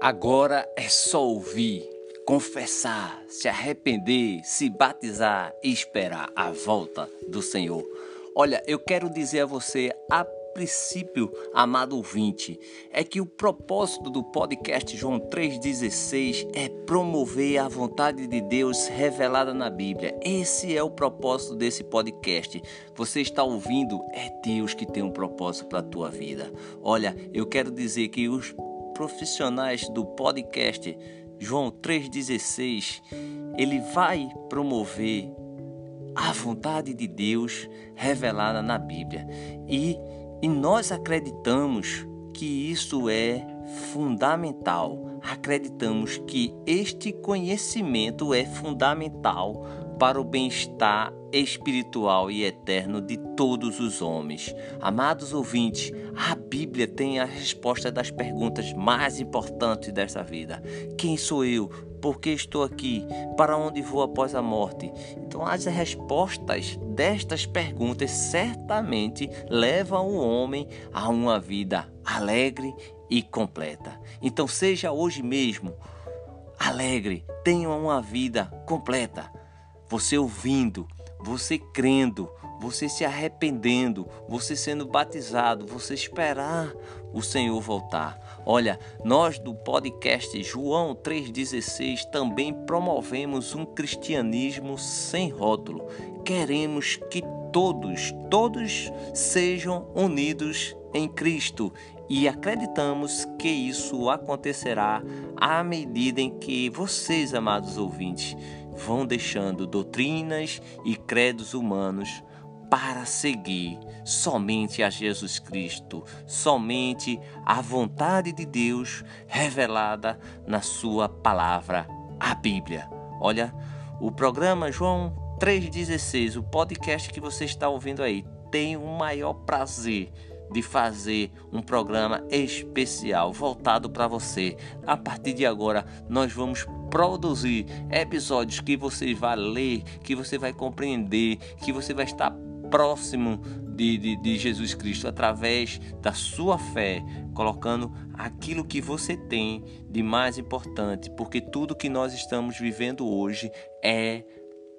Agora é só ouvir, confessar, se arrepender, se batizar e esperar a volta do Senhor. Olha, eu quero dizer a você a princípio, amado ouvinte, é que o propósito do podcast João 3,16 é promover a vontade de Deus revelada na Bíblia. Esse é o propósito desse podcast. Você está ouvindo? É Deus que tem um propósito para a tua vida. Olha, eu quero dizer que os profissionais do podcast João 3,16, ele vai promover a vontade de Deus revelada na Bíblia. E, e nós acreditamos que isso é fundamental. Acreditamos que este conhecimento é fundamental para o bem-estar espiritual e eterno de todos os homens. Amados ouvintes, a Bíblia tem a resposta das perguntas mais importantes dessa vida: Quem sou eu? Por que estou aqui? Para onde vou após a morte? Então, as respostas destas perguntas certamente levam o homem a uma vida alegre e completa. Então, seja hoje mesmo alegre, tenha uma vida completa você ouvindo, você crendo, você se arrependendo, você sendo batizado, você esperar o Senhor voltar. Olha, nós do podcast João 3,16 também promovemos um cristianismo sem rótulo. Queremos que todos, todos sejam unidos em Cristo e acreditamos que isso acontecerá à medida em que vocês, amados ouvintes, vão deixando doutrinas e credos humanos para seguir somente a Jesus Cristo, somente a vontade de Deus revelada na Sua palavra, a Bíblia. Olha, o programa João 3,16, o podcast que você está ouvindo aí, tem o maior prazer de fazer um programa especial voltado para você. A partir de agora, nós vamos produzir episódios que você vai ler, que você vai compreender, que você vai estar próximo de, de, de, Jesus Cristo através da sua fé, colocando aquilo que você tem de mais importante, porque tudo que nós estamos vivendo hoje é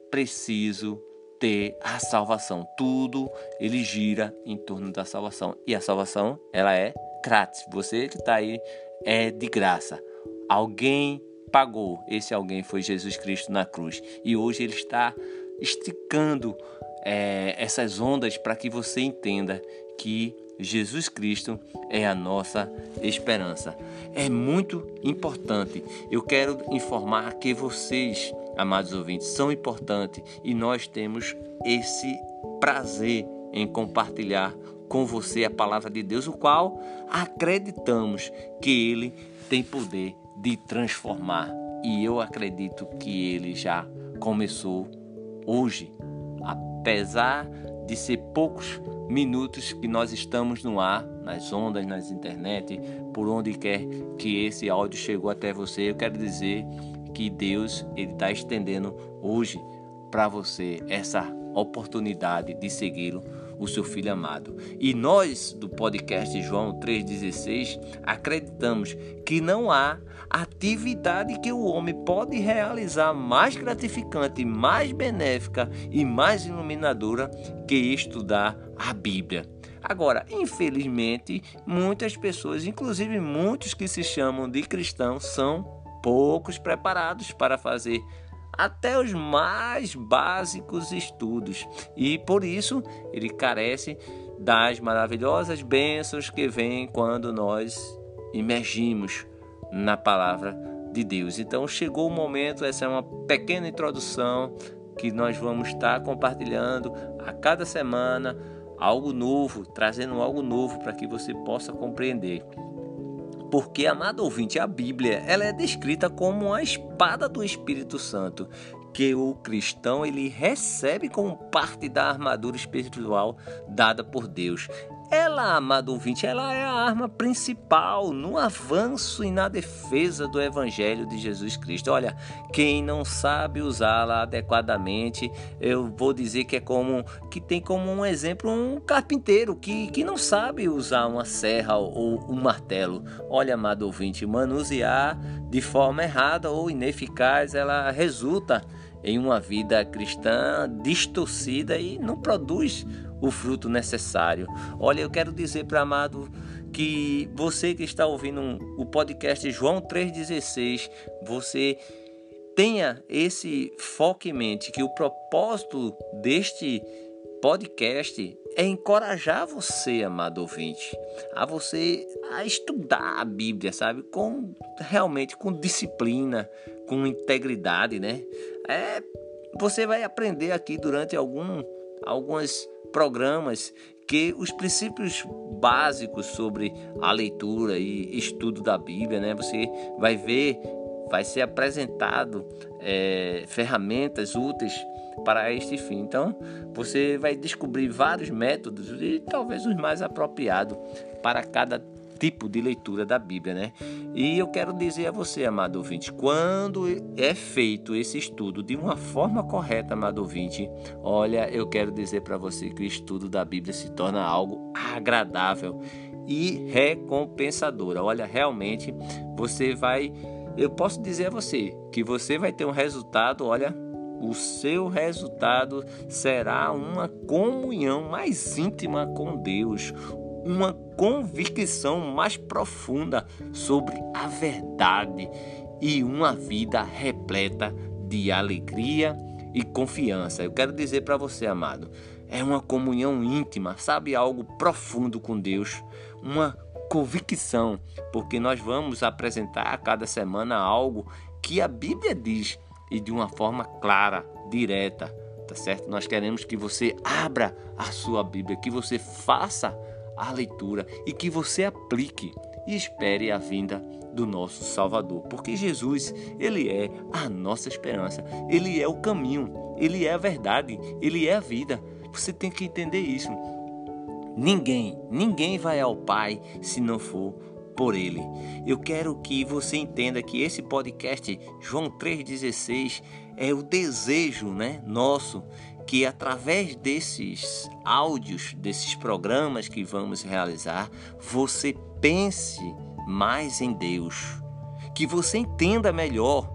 preciso ter a salvação. Tudo ele gira em torno da salvação. E a salvação, ela é grátis. Você que está aí é de graça. Alguém pagou. Esse alguém foi Jesus Cristo na cruz. E hoje ele está esticando é, essas ondas para que você entenda que Jesus Cristo é a nossa esperança. É muito importante. Eu quero informar que vocês amados ouvintes, são importantes e nós temos esse prazer em compartilhar com você a palavra de Deus, o qual acreditamos que ele tem poder de transformar. E eu acredito que ele já começou hoje, apesar de ser poucos minutos que nós estamos no ar, nas ondas, nas internet, por onde quer que esse áudio chegou até você, eu quero dizer que Deus ele está estendendo hoje para você essa oportunidade de segui-lo, o seu filho amado. E nós do podcast João 3,16 acreditamos que não há atividade que o homem pode realizar mais gratificante, mais benéfica e mais iluminadora que estudar a Bíblia. Agora, infelizmente, muitas pessoas, inclusive muitos que se chamam de cristãos, são poucos preparados para fazer até os mais básicos estudos e por isso ele carece das maravilhosas bênçãos que vêm quando nós imergimos na palavra de Deus. Então chegou o momento, essa é uma pequena introdução que nós vamos estar compartilhando a cada semana algo novo, trazendo algo novo para que você possa compreender. Porque, amado ouvinte, a Bíblia ela é descrita como a espada do Espírito Santo, que o cristão ele recebe como parte da armadura espiritual dada por Deus. Ela, amado ouvinte, ela é a arma principal no avanço e na defesa do Evangelho de Jesus Cristo. Olha, quem não sabe usá-la adequadamente, eu vou dizer que é como que tem como um exemplo um carpinteiro que, que não sabe usar uma serra ou um martelo. Olha, amado ouvinte, manusear de forma errada ou ineficaz, ela resulta em uma vida cristã distorcida e não produz o fruto necessário. Olha, eu quero dizer para amado que você que está ouvindo o podcast João 3,16, você tenha esse foco em mente que o propósito deste podcast é encorajar você, amado ouvinte, a você a estudar a Bíblia, sabe? Com realmente com disciplina, com integridade, né? É, você vai aprender aqui durante algum algumas programas que os princípios básicos sobre a leitura e estudo da Bíblia, né? Você vai ver, vai ser apresentado é, ferramentas úteis para este fim. Então, você vai descobrir vários métodos e talvez os mais apropriados para cada tipo de leitura da Bíblia, né? E eu quero dizer a você, amado ouvinte, quando é feito esse estudo de uma forma correta, amado ouvinte, olha, eu quero dizer para você que o estudo da Bíblia se torna algo agradável e recompensador. Olha, realmente você vai, eu posso dizer a você que você vai ter um resultado, olha, o seu resultado será uma comunhão mais íntima com Deus, uma convicção mais profunda sobre a verdade e uma vida repleta de alegria e confiança. Eu quero dizer para você, amado, é uma comunhão íntima, sabe, algo profundo com Deus, uma convicção, porque nós vamos apresentar a cada semana algo que a Bíblia diz e de uma forma clara, direta, tá certo? Nós queremos que você abra a sua Bíblia, que você faça a leitura e que você aplique e espere a vinda do nosso Salvador, porque Jesus, ele é a nossa esperança, ele é o caminho, ele é a verdade, ele é a vida. Você tem que entender isso. Ninguém, ninguém vai ao Pai se não for por ele. Eu quero que você entenda que esse podcast João 3:16 é o desejo, né, nosso que através desses áudios, desses programas que vamos realizar, você pense mais em Deus, que você entenda melhor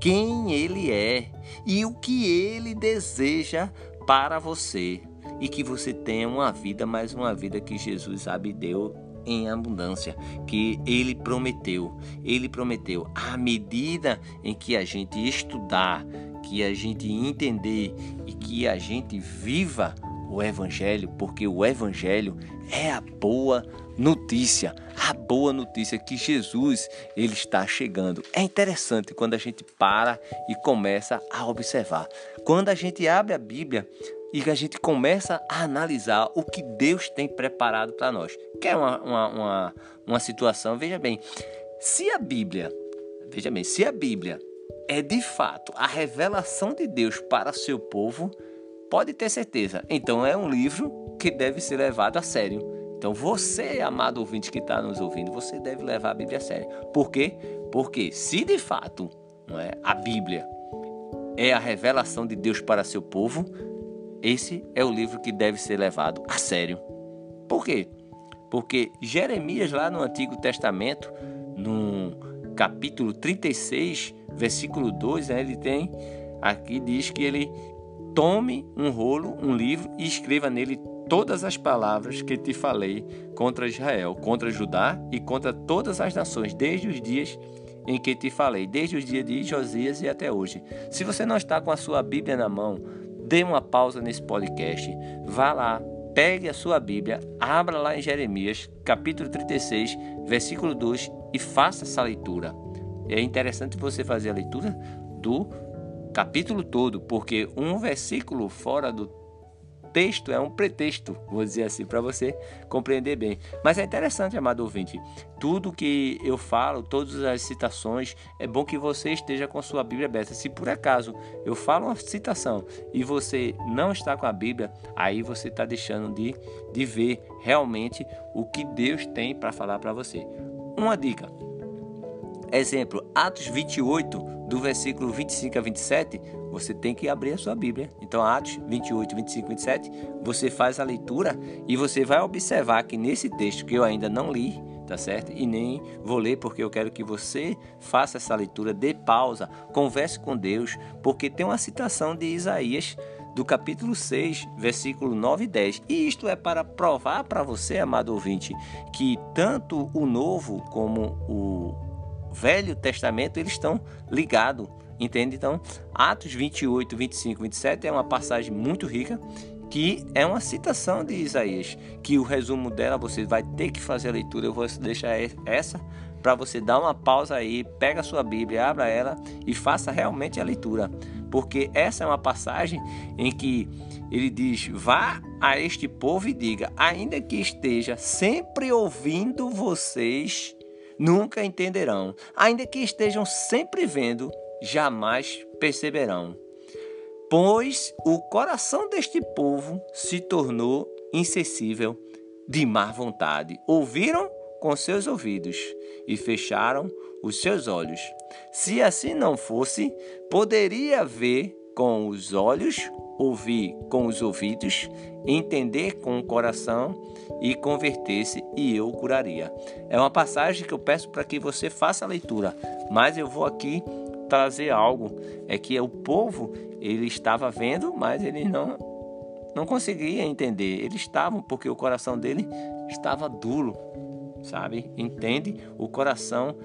quem Ele é e o que Ele deseja para você e que você tenha uma vida, mais uma vida que Jesus sabe deu em abundância, que ele prometeu. Ele prometeu à medida em que a gente estudar, que a gente entender que a gente viva o evangelho, porque o evangelho é a boa notícia, a boa notícia que Jesus ele está chegando. É interessante quando a gente para e começa a observar. Quando a gente abre a Bíblia, e a gente começa a analisar o que Deus tem preparado para nós. Que é uma, uma, uma, uma situação, veja bem, se a Bíblia, veja bem, se a Bíblia é de fato a revelação de Deus para seu povo, pode ter certeza. Então é um livro que deve ser levado a sério. Então você, amado ouvinte que está nos ouvindo, você deve levar a Bíblia a sério. Por quê? Porque se de fato não é, a Bíblia é a revelação de Deus para seu povo, esse é o livro que deve ser levado a sério. Por quê? Porque Jeremias, lá no Antigo Testamento, no capítulo 36, versículo 2, né, ele tem aqui diz que ele tome um rolo, um livro e escreva nele todas as palavras que te falei contra Israel, contra Judá e contra todas as nações, desde os dias em que te falei, desde os dias de Josias e até hoje. Se você não está com a sua Bíblia na mão, dê uma pausa nesse podcast, vá lá, pegue a sua Bíblia, abra lá em Jeremias, capítulo 36, versículo 2 e faça essa leitura. É interessante você fazer a leitura do capítulo todo, porque um versículo fora do texto é um pretexto, vou dizer assim, para você compreender bem. Mas é interessante, amado ouvinte, tudo que eu falo, todas as citações, é bom que você esteja com sua Bíblia aberta. Se por acaso eu falo uma citação e você não está com a Bíblia, aí você está deixando de, de ver realmente o que Deus tem para falar para você. Uma dica. Exemplo, Atos 28, do versículo 25 a 27, você tem que abrir a sua Bíblia. Então, Atos 28, 25, 27, você faz a leitura e você vai observar que nesse texto que eu ainda não li, tá certo? E nem vou ler porque eu quero que você faça essa leitura, dê pausa, converse com Deus, porque tem uma citação de Isaías do capítulo 6, versículo 9 e 10. E isto é para provar para você, amado ouvinte, que tanto o Novo como o Velho Testamento eles estão ligados, entende? Então, Atos 28, 25, 27 é uma passagem muito rica que é uma citação de Isaías, que o resumo dela você vai ter que fazer a leitura, eu vou deixar essa para você dar uma pausa aí, pega a sua Bíblia, abra ela e faça realmente a leitura, porque essa é uma passagem em que ele diz: "Vá a este povo e diga: ainda que esteja sempre ouvindo vocês, nunca entenderão. Ainda que estejam sempre vendo, jamais perceberão. Pois o coração deste povo se tornou insensível de má vontade. Ouviram com seus ouvidos e fecharam os seus olhos. Se assim não fosse, poderia ver com os olhos, ouvir com os ouvidos, entender com o coração e converter-se, e eu curaria. É uma passagem que eu peço para que você faça a leitura, mas eu vou aqui trazer algo. É que o povo ele estava vendo, mas ele não não conseguia entender. Eles estavam porque o coração dele estava duro, sabe? Entende? O coração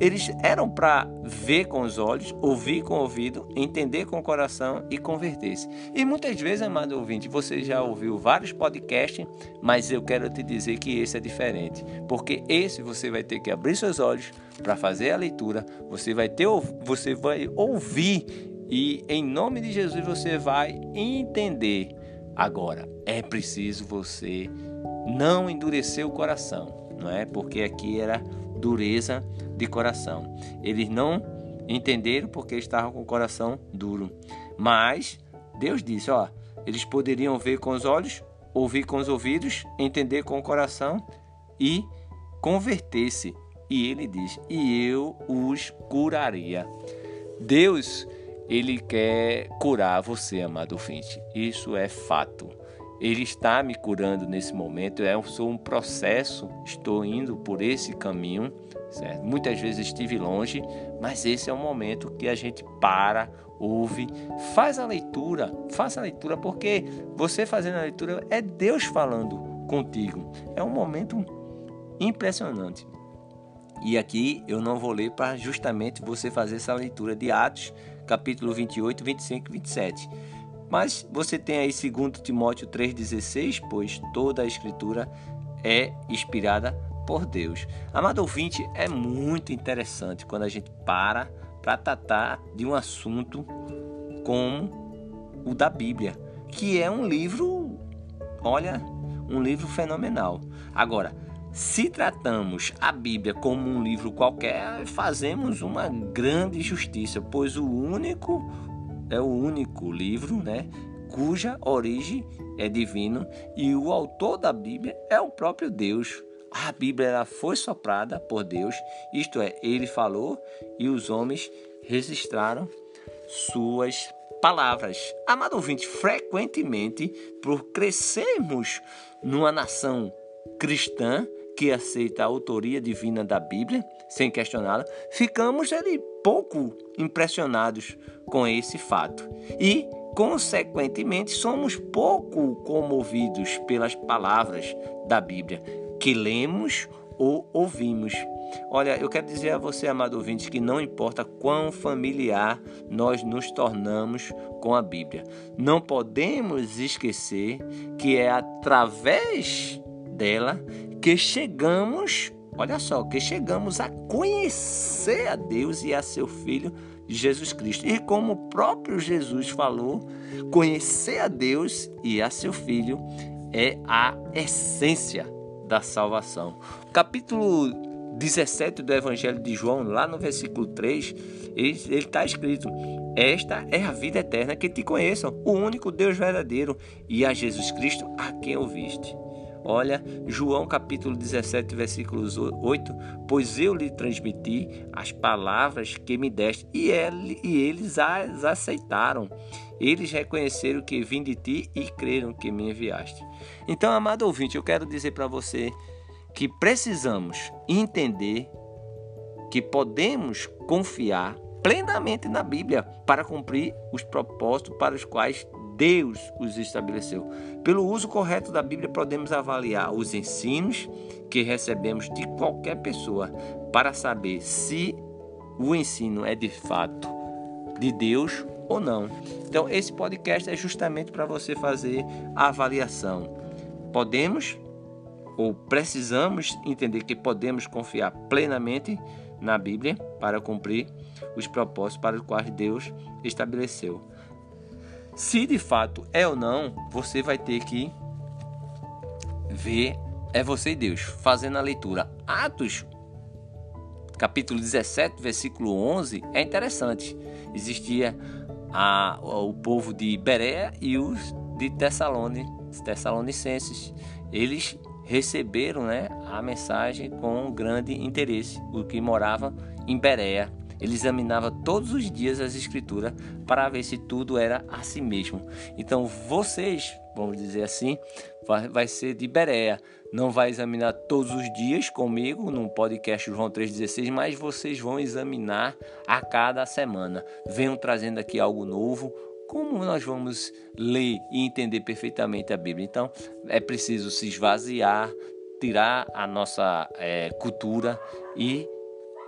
eles eram para ver com os olhos, ouvir com o ouvido, entender com o coração e converter-se. E muitas vezes, amado ouvinte, você já ouviu vários podcasts, mas eu quero te dizer que esse é diferente, porque esse você vai ter que abrir seus olhos para fazer a leitura, você vai ter você vai ouvir e em nome de Jesus você vai entender. Agora, é preciso você não endurecer o coração, não é? Porque aqui era dureza de coração. Eles não entenderam porque estavam com o coração duro. Mas Deus disse: ó, eles poderiam ver com os olhos, ouvir com os ouvidos, entender com o coração e converter-se. E ele diz: e eu os curaria. Deus, ele quer curar você, amado ouvinte. Isso é fato. Ele está me curando nesse momento. Eu sou um processo, estou indo por esse caminho. Certo? Muitas vezes estive longe, mas esse é o momento que a gente para, ouve, faz a leitura, faça a leitura, porque você fazendo a leitura é Deus falando contigo. É um momento impressionante. E aqui eu não vou ler para justamente você fazer essa leitura de Atos, capítulo 28, 25 e 27 mas você tem aí 2 Timóteo 3,16, pois toda a escritura é inspirada por Deus. Amado ouvinte, é muito interessante quando a gente para para tratar de um assunto como o da Bíblia, que é um livro, olha, um livro fenomenal. Agora, se tratamos a Bíblia como um livro qualquer, fazemos uma grande justiça, pois o único é o único livro, né, cuja origem é divino e o autor da Bíblia é o próprio Deus. A Bíblia ela foi soprada por Deus, isto é, ele falou e os homens registraram suas palavras. Amado ouvinte, frequentemente, por crescermos numa nação cristã que aceita a autoria divina da Bíblia, sem questioná-la, ficamos ali pouco impressionados com esse fato e, consequentemente, somos pouco comovidos pelas palavras da Bíblia que lemos ou ouvimos. Olha, eu quero dizer a você, amado ouvinte, que não importa quão familiar nós nos tornamos com a Bíblia, não podemos esquecer que é através dela que chegamos, olha só, que chegamos a conhecer a Deus e a seu Filho Jesus Cristo. E como o próprio Jesus falou, conhecer a Deus e a seu Filho é a essência da salvação. Capítulo 17 do Evangelho de João, lá no versículo 3, ele está escrito: Esta é a vida eterna, que te conheçam, o único Deus verdadeiro, e a Jesus Cristo a quem ouviste. Olha, João capítulo 17, versículos 8: Pois eu lhe transmiti as palavras que me deste, e, ele, e eles as aceitaram. Eles reconheceram que vim de ti e creram que me enviaste. Então, amado ouvinte, eu quero dizer para você que precisamos entender que podemos confiar plenamente na Bíblia para cumprir os propósitos para os quais Deus os estabeleceu. Pelo uso correto da Bíblia, podemos avaliar os ensinos que recebemos de qualquer pessoa para saber se o ensino é de fato de Deus ou não. Então, esse podcast é justamente para você fazer a avaliação. Podemos ou precisamos entender que podemos confiar plenamente na Bíblia para cumprir os propósitos para os quais Deus estabeleceu. Se de fato é ou não, você vai ter que ver é você e Deus fazendo a leitura. Atos capítulo 17, versículo 11 é interessante. Existia a, o povo de Berea e os de Tessalone, Tessalonicenses. Eles receberam né, a mensagem com grande interesse, o que morava em Berea. Ele examinava todos os dias as escrituras para ver se tudo era assim mesmo. Então vocês, vamos dizer assim, vai, vai ser de Berea. Não vai examinar todos os dias comigo no podcast João 3,16, mas vocês vão examinar a cada semana. Venham trazendo aqui algo novo, como nós vamos ler e entender perfeitamente a Bíblia? Então, é preciso se esvaziar, tirar a nossa é, cultura e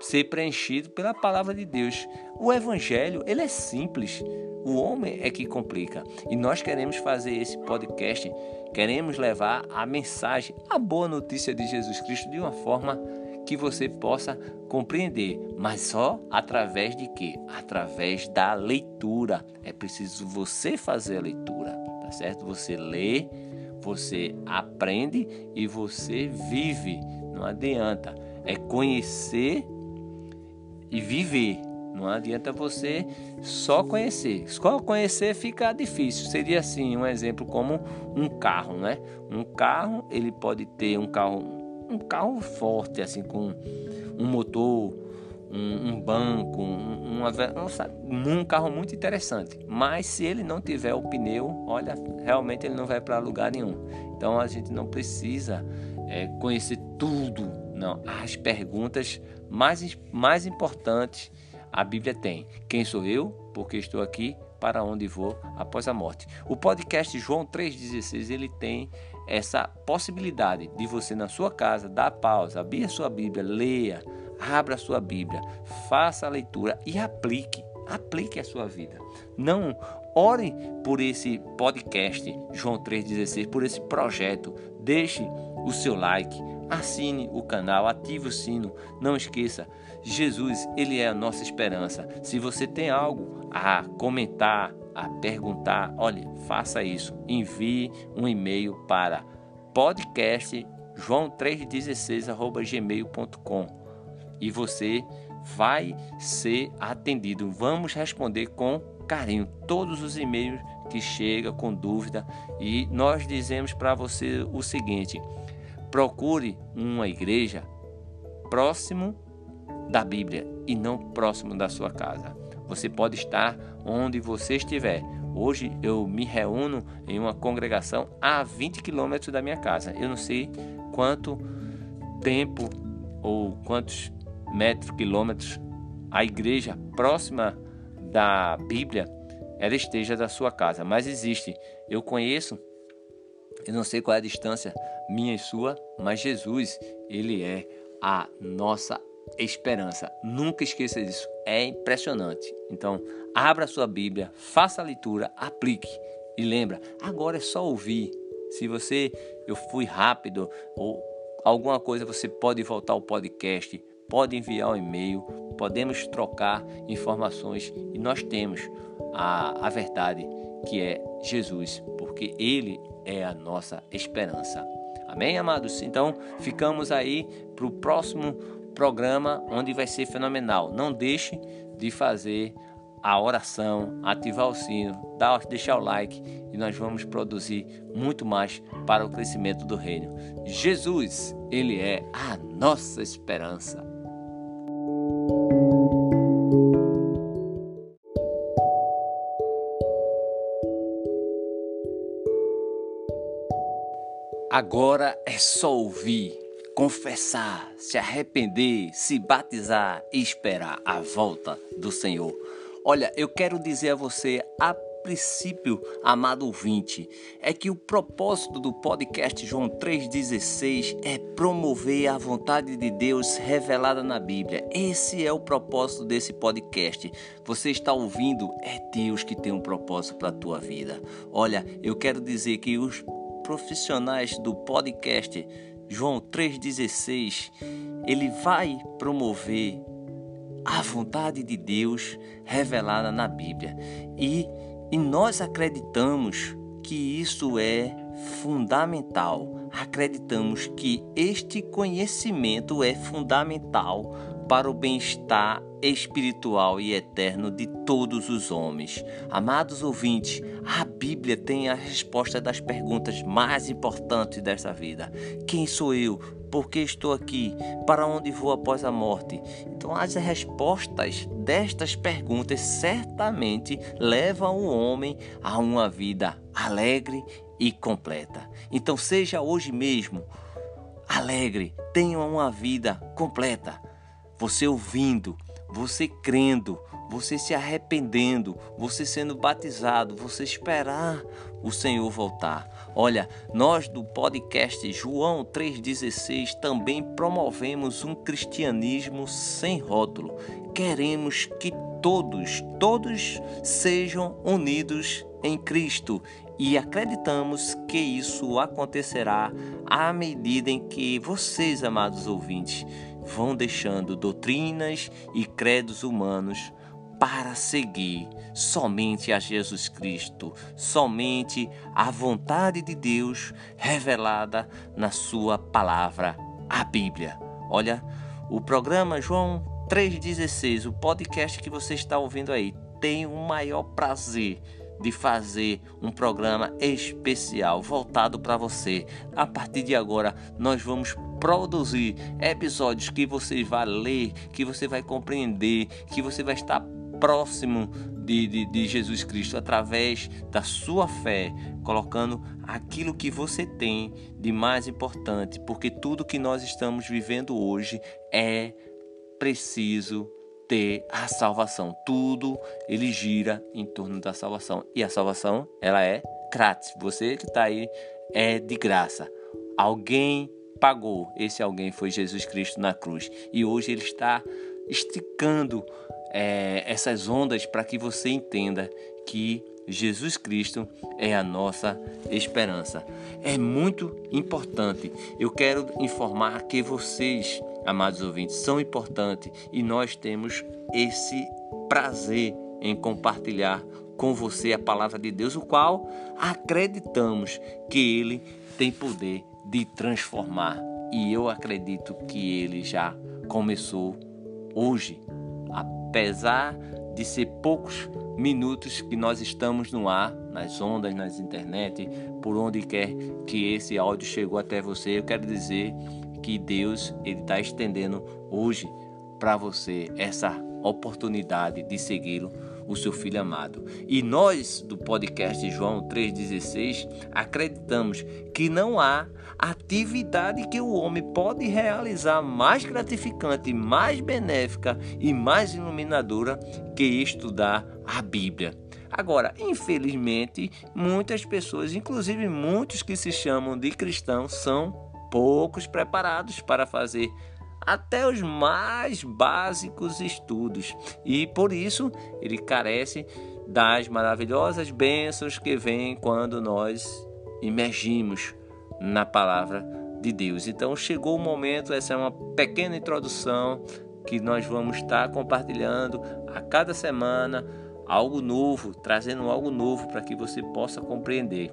ser preenchido pela palavra de Deus. O evangelho, ele é simples. O homem é que complica. E nós queremos fazer esse podcast, queremos levar a mensagem, a boa notícia de Jesus Cristo de uma forma que você possa compreender, mas só através de quê? Através da leitura. É preciso você fazer a leitura, tá certo? Você lê, você aprende e você vive. Não adianta. É conhecer e viver. Não adianta você só conhecer. Só conhecer fica difícil. Seria assim um exemplo como um carro, né? Um carro ele pode ter um carro um carro forte, assim, com um motor, um, um banco, um, uma, um, carro muito interessante. Mas se ele não tiver o pneu, olha, realmente ele não vai para lugar nenhum. Então a gente não precisa é, conhecer tudo, não. As perguntas mais, mais importantes a Bíblia tem. Quem sou eu? Porque estou aqui para onde vou após a morte. O podcast João 3,16 ele tem essa possibilidade de você na sua casa dar pausa, abrir a sua Bíblia, leia, abra a sua Bíblia, faça a leitura e aplique, aplique a sua vida. Não ore por esse podcast João 3,16, por esse projeto. Deixe o seu like, assine o canal, ative o sino. Não esqueça, Jesus, ele é a nossa esperança. Se você tem algo a comentar, a perguntar, olhe, faça isso. Envie um e-mail para podcast joão316@gmail.com e você vai ser atendido. Vamos responder com carinho todos os e-mails que chega com dúvida e nós dizemos para você o seguinte: procure uma igreja próximo da Bíblia e não próximo da sua casa. Você pode estar onde você estiver. Hoje eu me reúno em uma congregação a 20 quilômetros da minha casa. Eu não sei quanto tempo ou quantos metros, quilômetros a igreja próxima da Bíblia ela esteja da sua casa, mas existe. Eu conheço, eu não sei qual é a distância minha e sua, mas Jesus, ele é a nossa esperança. Nunca esqueça disso. É impressionante. Então, abra sua Bíblia, faça a leitura, aplique. E lembra, agora é só ouvir. Se você eu fui rápido ou alguma coisa, você pode voltar ao podcast, pode enviar um e-mail, podemos trocar informações e nós temos a, a verdade que é Jesus, porque Ele é a nossa esperança. Amém, amados? Então, ficamos aí para o próximo programa, onde vai ser fenomenal. Não deixe de fazer a oração, ativar o sino, deixar o like e nós vamos produzir muito mais para o crescimento do reino. Jesus, Ele é a nossa esperança. Agora é só ouvir, confessar, se arrepender, se batizar e esperar a volta do Senhor. Olha, eu quero dizer a você a princípio, amado ouvinte, é que o propósito do podcast João 3,16 é promover a vontade de Deus revelada na Bíblia. Esse é o propósito desse podcast. Você está ouvindo? É Deus que tem um propósito para a tua vida. Olha, eu quero dizer que os profissionais do podcast João 3,16, ele vai promover a vontade de Deus revelada na Bíblia. E, e nós acreditamos que isso é fundamental. Acreditamos que este conhecimento é fundamental para o bem-estar espiritual e eterno de todos os homens. Amados ouvintes, a Bíblia tem a resposta das perguntas mais importantes dessa vida: Quem sou eu? Por que estou aqui? Para onde vou após a morte? Então, as respostas destas perguntas certamente levam o homem a uma vida alegre e completa. Então, seja hoje mesmo alegre, tenha uma vida completa você ouvindo, você crendo, você se arrependendo, você sendo batizado, você esperar o Senhor voltar. Olha, nós do podcast João 3,16 também promovemos um cristianismo sem rótulo. Queremos que todos, todos sejam unidos em Cristo e acreditamos que isso acontecerá à medida em que vocês, amados ouvintes, vão deixando doutrinas e credos humanos para seguir somente a Jesus Cristo, somente a vontade de Deus revelada na Sua palavra, a Bíblia. Olha, o programa João 3,16, o podcast que você está ouvindo aí, tem o maior prazer de fazer um programa especial voltado para você. A partir de agora, nós vamos produzir episódios que você vai ler, que você vai compreender, que você vai estar próximo de, de, de, Jesus Cristo através da sua fé, colocando aquilo que você tem de mais importante, porque tudo que nós estamos vivendo hoje é preciso ter a salvação. Tudo ele gira em torno da salvação. E a salvação, ela é grátis. Você que está aí é de graça. Alguém pagou. Esse alguém foi Jesus Cristo na cruz. E hoje ele está esticando é, essas ondas para que você entenda que Jesus Cristo é a nossa esperança. É muito importante. Eu quero informar que vocês amados ouvintes, são importantes e nós temos esse prazer em compartilhar com você a palavra de Deus, o qual acreditamos que ele tem poder de transformar. E eu acredito que ele já começou hoje, apesar de ser poucos minutos que nós estamos no ar, nas ondas, nas internet, por onde quer que esse áudio chegou até você, eu quero dizer que Deus ele está estendendo hoje para você essa oportunidade de segui-lo, o seu filho amado. E nós do podcast João 3,16 acreditamos que não há atividade que o homem pode realizar mais gratificante, mais benéfica e mais iluminadora que estudar a Bíblia. Agora, infelizmente, muitas pessoas, inclusive muitos que se chamam de cristãos, são poucos preparados para fazer até os mais básicos estudos e por isso ele carece das maravilhosas bênçãos que vêm quando nós imergimos na palavra de Deus. Então chegou o momento, essa é uma pequena introdução que nós vamos estar compartilhando a cada semana algo novo, trazendo algo novo para que você possa compreender.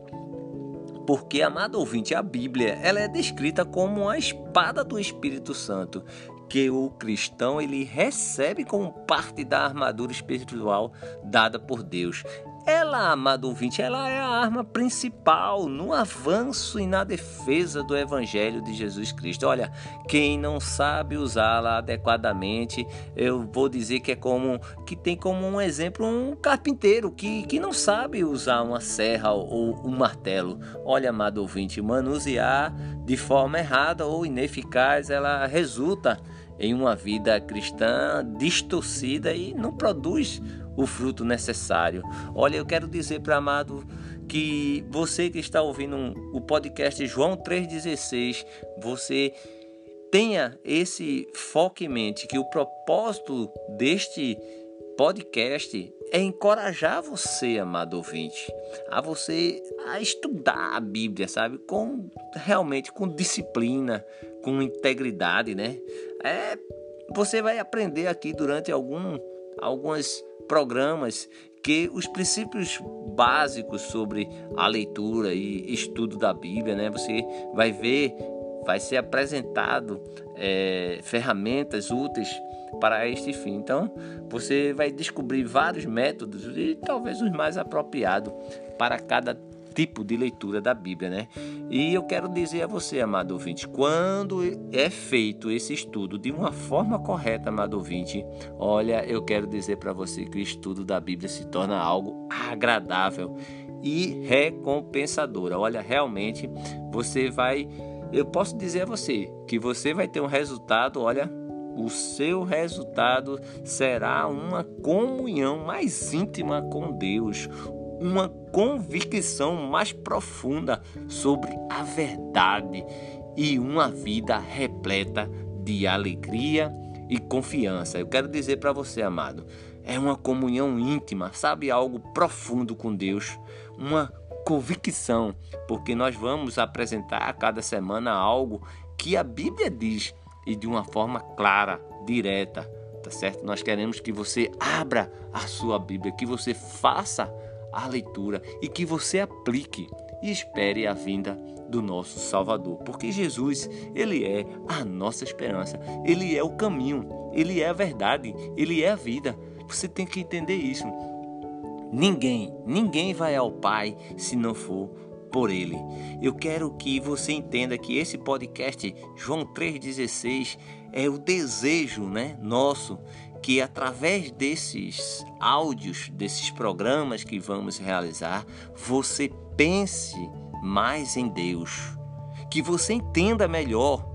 Porque, amado ouvinte, a Bíblia ela é descrita como a espada do Espírito Santo, que o cristão ele recebe como parte da armadura espiritual dada por Deus. Ela, amado ouvinte, ela é a arma principal no avanço e na defesa do Evangelho de Jesus Cristo. Olha, quem não sabe usá-la adequadamente, eu vou dizer que é como que tem como um exemplo um carpinteiro que, que não sabe usar uma serra ou um martelo. Olha, amado ouvinte, manusear de forma errada ou ineficaz, ela resulta em uma vida cristã distorcida e não produz o fruto necessário. Olha, eu quero dizer para amado que você que está ouvindo o podcast João 3,16, você tenha esse foco em mente que o propósito deste podcast é encorajar você, amado ouvinte, a você a estudar a Bíblia, sabe? Com realmente com disciplina, com integridade, né? É, você vai aprender aqui durante algum algumas programas que os princípios básicos sobre a leitura e estudo da Bíblia, né? Você vai ver, vai ser apresentado é, ferramentas úteis para este fim. Então, você vai descobrir vários métodos e talvez os mais apropriados para cada tipo de leitura da Bíblia, né? E eu quero dizer a você, amado ouvinte, quando é feito esse estudo de uma forma correta, amado ouvinte, olha, eu quero dizer para você que o estudo da Bíblia se torna algo agradável e recompensador. Olha, realmente você vai, eu posso dizer a você que você vai ter um resultado, olha, o seu resultado será uma comunhão mais íntima com Deus, uma convicção mais profunda sobre a verdade e uma vida repleta de alegria e confiança. Eu quero dizer para você, amado, é uma comunhão íntima, sabe, algo profundo com Deus, uma convicção, porque nós vamos apresentar a cada semana algo que a Bíblia diz e de uma forma clara, direta, tá certo? Nós queremos que você abra a sua Bíblia, que você faça a leitura e que você aplique e espere a vinda do nosso Salvador, porque Jesus, ele é a nossa esperança, ele é o caminho, ele é a verdade, ele é a vida. Você tem que entender isso. Ninguém, ninguém vai ao Pai se não for por ele. Eu quero que você entenda que esse podcast João 3:16 é o desejo, né, nosso que através desses áudios, desses programas que vamos realizar, você pense mais em Deus, que você entenda melhor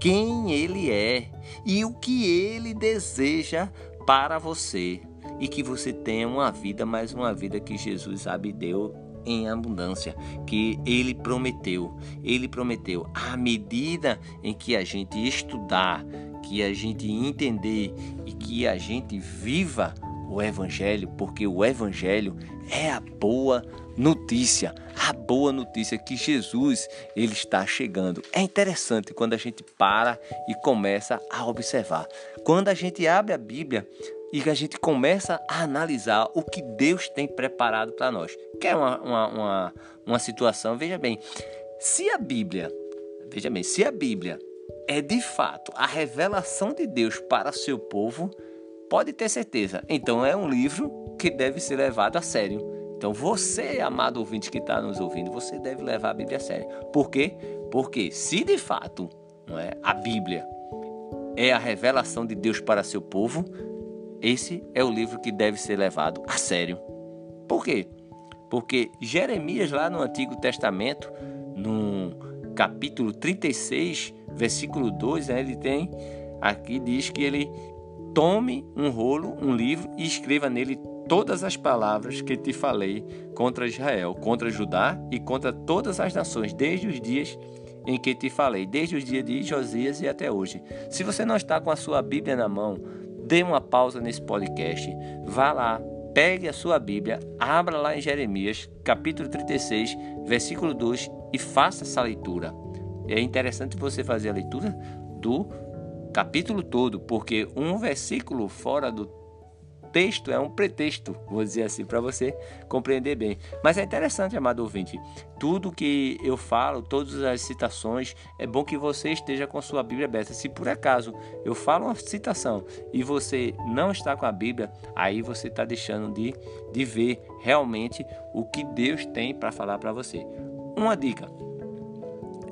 quem Ele é e o que Ele deseja para você e que você tenha uma vida, mais uma vida que Jesus sabe deu em abundância, que ele prometeu. Ele prometeu à medida em que a gente estudar, que a gente entender e que a gente viva o evangelho, porque o evangelho é a boa notícia, a boa notícia que Jesus ele está chegando. É interessante quando a gente para e começa a observar. Quando a gente abre a Bíblia, e a gente começa a analisar o que Deus tem preparado para nós. Que é uma, uma, uma, uma situação, veja bem, se a Bíblia, veja bem, se a Bíblia é de fato a revelação de Deus para seu povo, pode ter certeza. Então é um livro que deve ser levado a sério. Então você, amado ouvinte que está nos ouvindo, você deve levar a Bíblia a sério. Por quê? Porque se de fato não é, a Bíblia é a revelação de Deus para seu povo, esse é o livro que deve ser levado a sério. Por quê? Porque Jeremias, lá no Antigo Testamento, no capítulo 36, versículo 2, né, ele tem aqui diz que ele tome um rolo, um livro e escreva nele todas as palavras que te falei contra Israel, contra Judá e contra todas as nações, desde os dias em que te falei, desde os dias de Josias e até hoje. Se você não está com a sua Bíblia na mão, dê uma pausa nesse podcast, vá lá, pegue a sua Bíblia, abra lá em Jeremias, capítulo 36, versículo 2 e faça essa leitura. É interessante você fazer a leitura do capítulo todo, porque um versículo fora do texto é um pretexto, vou dizer assim, para você compreender bem. Mas é interessante, amado ouvinte, tudo que eu falo, todas as citações, é bom que você esteja com sua Bíblia aberta. Se por acaso eu falo uma citação e você não está com a Bíblia, aí você está deixando de, de ver realmente o que Deus tem para falar para você. Uma dica.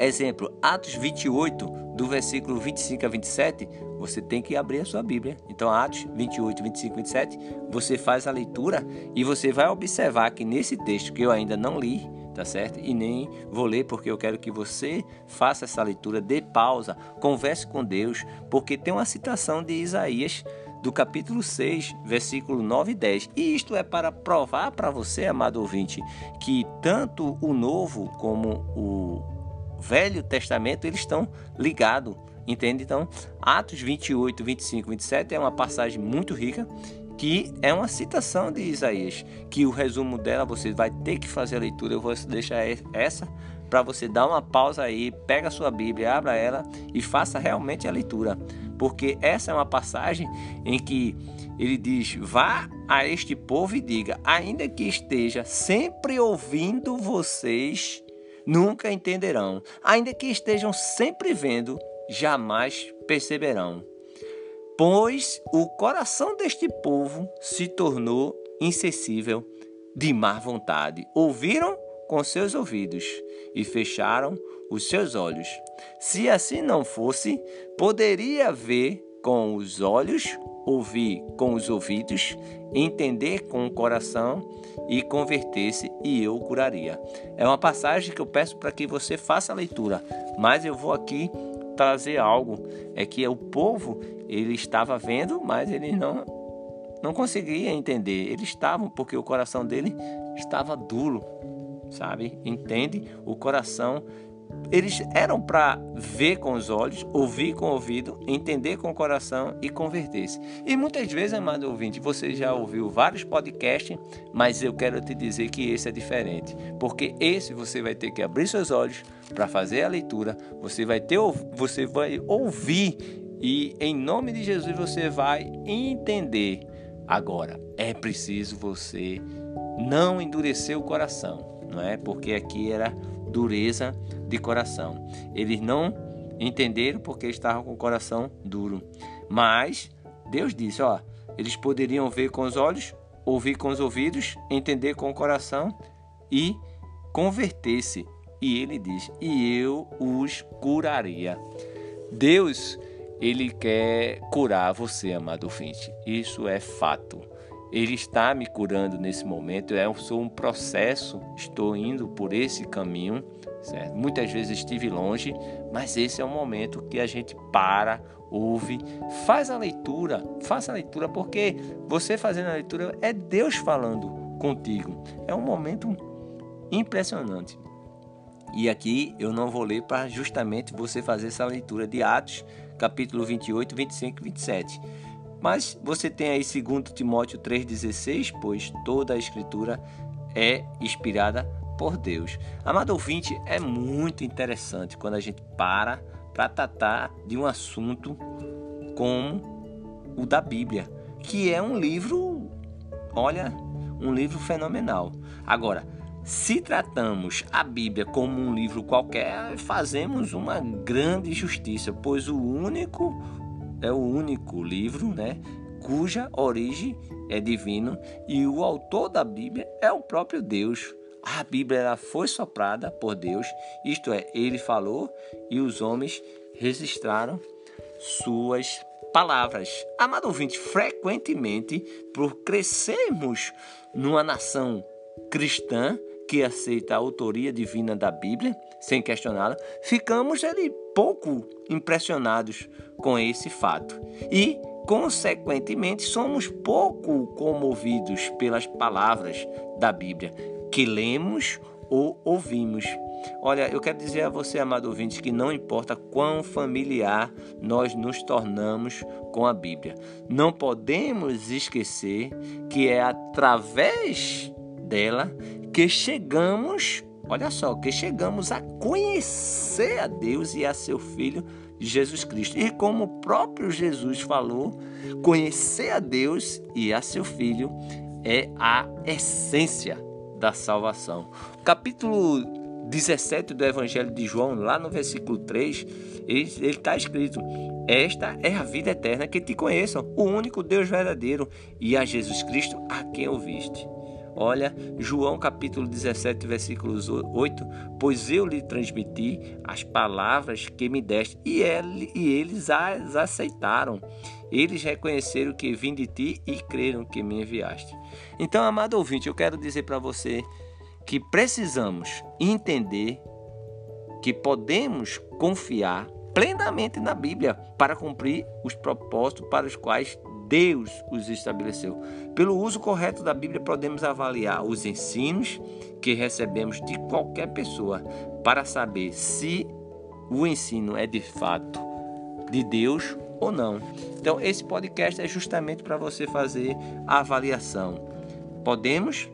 Exemplo, Atos 28, do versículo 25 a 27, você tem que abrir a sua Bíblia. Então, Atos 28, 25, 27, você faz a leitura e você vai observar que nesse texto que eu ainda não li, tá certo? E nem vou ler porque eu quero que você faça essa leitura, dê pausa, converse com Deus, porque tem uma citação de Isaías do capítulo 6, versículo 9 e 10. E isto é para provar para você, amado ouvinte, que tanto o Novo como o Velho Testamento eles estão ligados Entende? Então, Atos 28, 25, 27 é uma passagem muito rica que é uma citação de Isaías, que o resumo dela você vai ter que fazer a leitura. Eu vou deixar essa para você dar uma pausa aí, pega a sua Bíblia, abra ela e faça realmente a leitura, porque essa é uma passagem em que ele diz: "Vá a este povo e diga: ainda que esteja sempre ouvindo vocês, nunca entenderão. Ainda que estejam sempre vendo, jamais perceberão. Pois o coração deste povo se tornou insensível de má vontade. Ouviram com seus ouvidos e fecharam os seus olhos. Se assim não fosse, poderia ver com os olhos, ouvir com os ouvidos, entender com o coração e converter-se, e eu curaria. É uma passagem que eu peço para que você faça a leitura, mas eu vou aqui trazer algo. É que o povo, ele estava vendo, mas ele não, não conseguia entender. Eles estavam, porque o coração dele estava duro, sabe? Entende? O coração eles eram para ver com os olhos, ouvir com o ouvido, entender com o coração e converter-se. E muitas vezes, amado ouvinte, você já ouviu vários podcasts, mas eu quero te dizer que esse é diferente, porque esse você vai ter que abrir seus olhos para fazer a leitura, você vai ter você vai ouvir e em nome de Jesus você vai entender. Agora, é preciso você não endurecer o coração, não é? Porque aqui era dureza de coração. Eles não entenderam porque estavam com o coração duro. Mas Deus disse: ó, eles poderiam ver com os olhos, ouvir com os ouvidos, entender com o coração e converter-se. E ele diz: e eu os curaria. Deus, ele quer curar você, amado ouvinte. Isso é fato. Ele está me curando nesse momento. Eu sou um processo, estou indo por esse caminho. Certo? Muitas vezes estive longe, mas esse é o momento que a gente para, ouve, faz a leitura, faça a leitura, porque você fazendo a leitura é Deus falando contigo. É um momento impressionante. E aqui eu não vou ler para justamente você fazer essa leitura de Atos, capítulo 28, 25 e 27 mas você tem aí 2 Timóteo 3,16, pois toda a escritura é inspirada por Deus. Amado ouvinte, é muito interessante quando a gente para para tratar de um assunto como o da Bíblia, que é um livro, olha, um livro fenomenal. Agora, se tratamos a Bíblia como um livro qualquer, fazemos uma grande justiça, pois o único é o único livro, né, cuja origem é divino e o autor da Bíblia é o próprio Deus. A Bíblia ela foi soprada por Deus, isto é, ele falou e os homens registraram suas palavras. Amado ouvinte, frequentemente, por crescermos numa nação cristã que aceita a autoria divina da Bíblia, sem questioná-la, ficamos ali pouco impressionados com esse fato e, consequentemente, somos pouco comovidos pelas palavras da Bíblia que lemos ou ouvimos. Olha, eu quero dizer a você, amado ouvinte, que não importa quão familiar nós nos tornamos com a Bíblia, não podemos esquecer que é através dela que chegamos olha só, que chegamos a conhecer a Deus e a seu Filho Jesus Cristo. E como o próprio Jesus falou, conhecer a Deus e a seu Filho é a essência da salvação. Capítulo 17 do Evangelho de João, lá no versículo 3, ele está escrito: Esta é a vida eterna, que te conheçam, o único Deus verdadeiro, e a Jesus Cristo a quem ouviste. Olha, João capítulo 17, versículos 8: Pois eu lhe transmiti as palavras que me deste, e, ele, e eles as aceitaram. Eles reconheceram que vim de ti e creram que me enviaste. Então, amado ouvinte, eu quero dizer para você que precisamos entender que podemos confiar plenamente na Bíblia para cumprir os propósitos para os quais Deus os estabeleceu. Pelo uso correto da Bíblia, podemos avaliar os ensinos que recebemos de qualquer pessoa para saber se o ensino é de fato de Deus ou não. Então, esse podcast é justamente para você fazer a avaliação. Podemos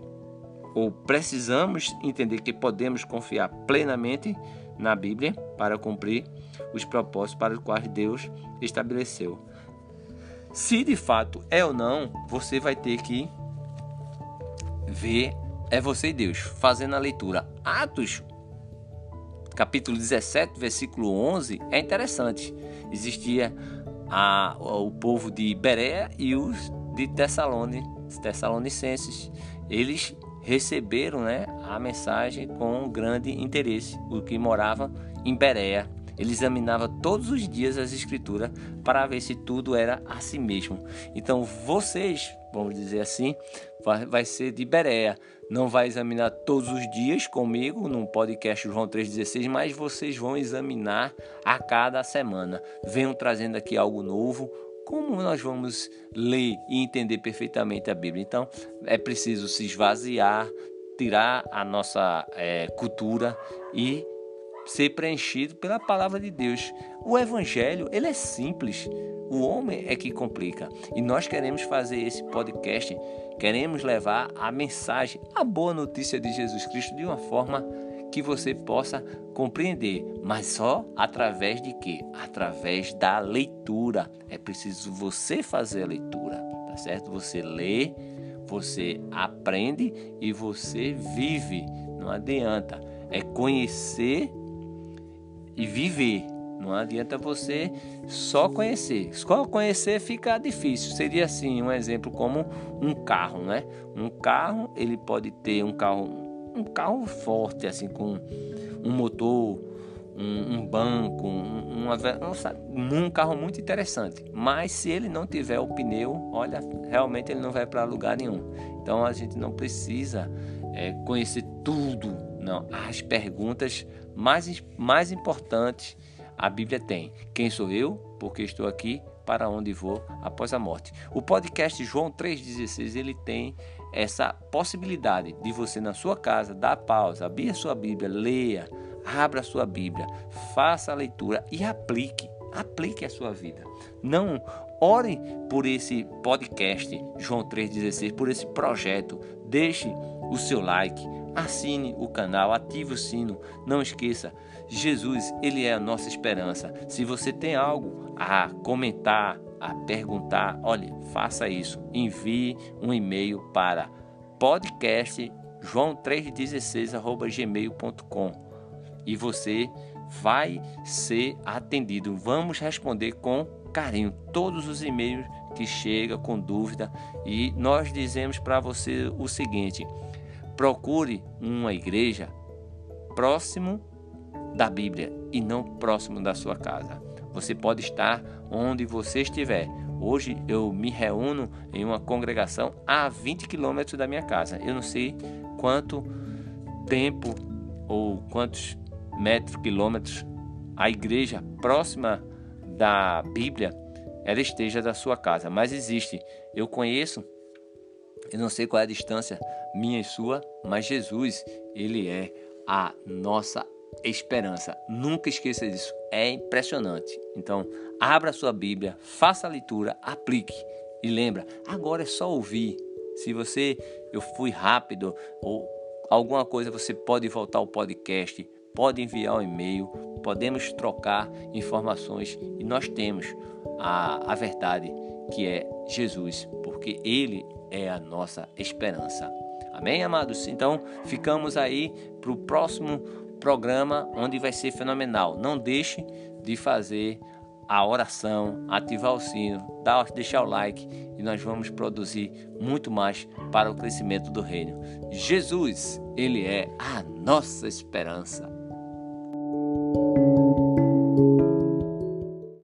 ou precisamos entender que podemos confiar plenamente na Bíblia para cumprir os propósitos para os quais Deus estabeleceu. Se de fato é ou não, você vai ter que ver, é você e Deus, fazendo a leitura. Atos, capítulo 17, versículo 11, é interessante. Existia a, o povo de Berea e os de Tessalone, Tessalonicenses. Eles receberam né, a mensagem com grande interesse, o que morava em Berea. Ele examinava todos os dias as escrituras para ver se tudo era assim mesmo. Então vocês, vamos dizer assim, vai, ser de Berea. Não vai examinar todos os dias comigo no podcast João 3,16, mas vocês vão examinar a cada semana. Venham trazendo aqui algo novo, como nós vamos ler e entender perfeitamente a Bíblia? Então, é preciso se esvaziar, tirar a nossa é, cultura e ser preenchido pela palavra de Deus. O evangelho, ele é simples. O homem é que complica. E nós queremos fazer esse podcast, queremos levar a mensagem, a boa notícia de Jesus Cristo de uma forma que você possa compreender, mas só através de quê? Através da leitura. É preciso você fazer a leitura, tá certo? Você lê, você aprende e você vive. Não adianta. É conhecer e viver. Não adianta você só conhecer. Só conhecer fica difícil. Seria assim um exemplo como um carro, né? Um carro ele pode ter um carro um carro forte, assim, com um motor, um, um banco, um, uma, um, carro muito interessante. Mas se ele não tiver o pneu, olha, realmente ele não vai para lugar nenhum. Então a gente não precisa é, conhecer tudo, não. As perguntas mais, mais importantes a Bíblia tem. Quem sou eu? Porque estou aqui para onde vou após a morte. O podcast João 3,16 ele tem essa possibilidade de você na sua casa dar pausa, abrir a sua Bíblia, leia, abra a sua Bíblia, faça a leitura e aplique, aplique a sua vida. Não ore por esse podcast João 3,16, por esse projeto. Deixe o seu like, assine o canal, ative o sino. Não esqueça, Jesus, ele é a nossa esperança. Se você tem algo a comentar, a perguntar, olhe, faça isso. Envie um e-mail para podcast joão316@gmail.com e você vai ser atendido. Vamos responder com carinho todos os e-mails que chega com dúvida e nós dizemos para você o seguinte: procure uma igreja próximo da Bíblia e não próximo da sua casa. Você pode estar onde você estiver. Hoje eu me reúno em uma congregação a 20 quilômetros da minha casa. Eu não sei quanto tempo ou quantos metros, quilômetros a igreja próxima da Bíblia ela esteja da sua casa, mas existe. Eu conheço, eu não sei qual é a distância minha e sua, mas Jesus, ele é a nossa esperança. Nunca esqueça disso. É impressionante. Então, abra sua Bíblia, faça a leitura, aplique. E lembra, agora é só ouvir. Se você eu fui rápido ou alguma coisa, você pode voltar ao podcast, pode enviar um e-mail, podemos trocar informações e nós temos a, a verdade que é Jesus, porque Ele é a nossa esperança. Amém, amados? Então, ficamos aí para o próximo programa, onde vai ser fenomenal. Não deixe de fazer a oração, ativar o sino, deixar o like e nós vamos produzir muito mais para o crescimento do reino. Jesus, Ele é a nossa esperança.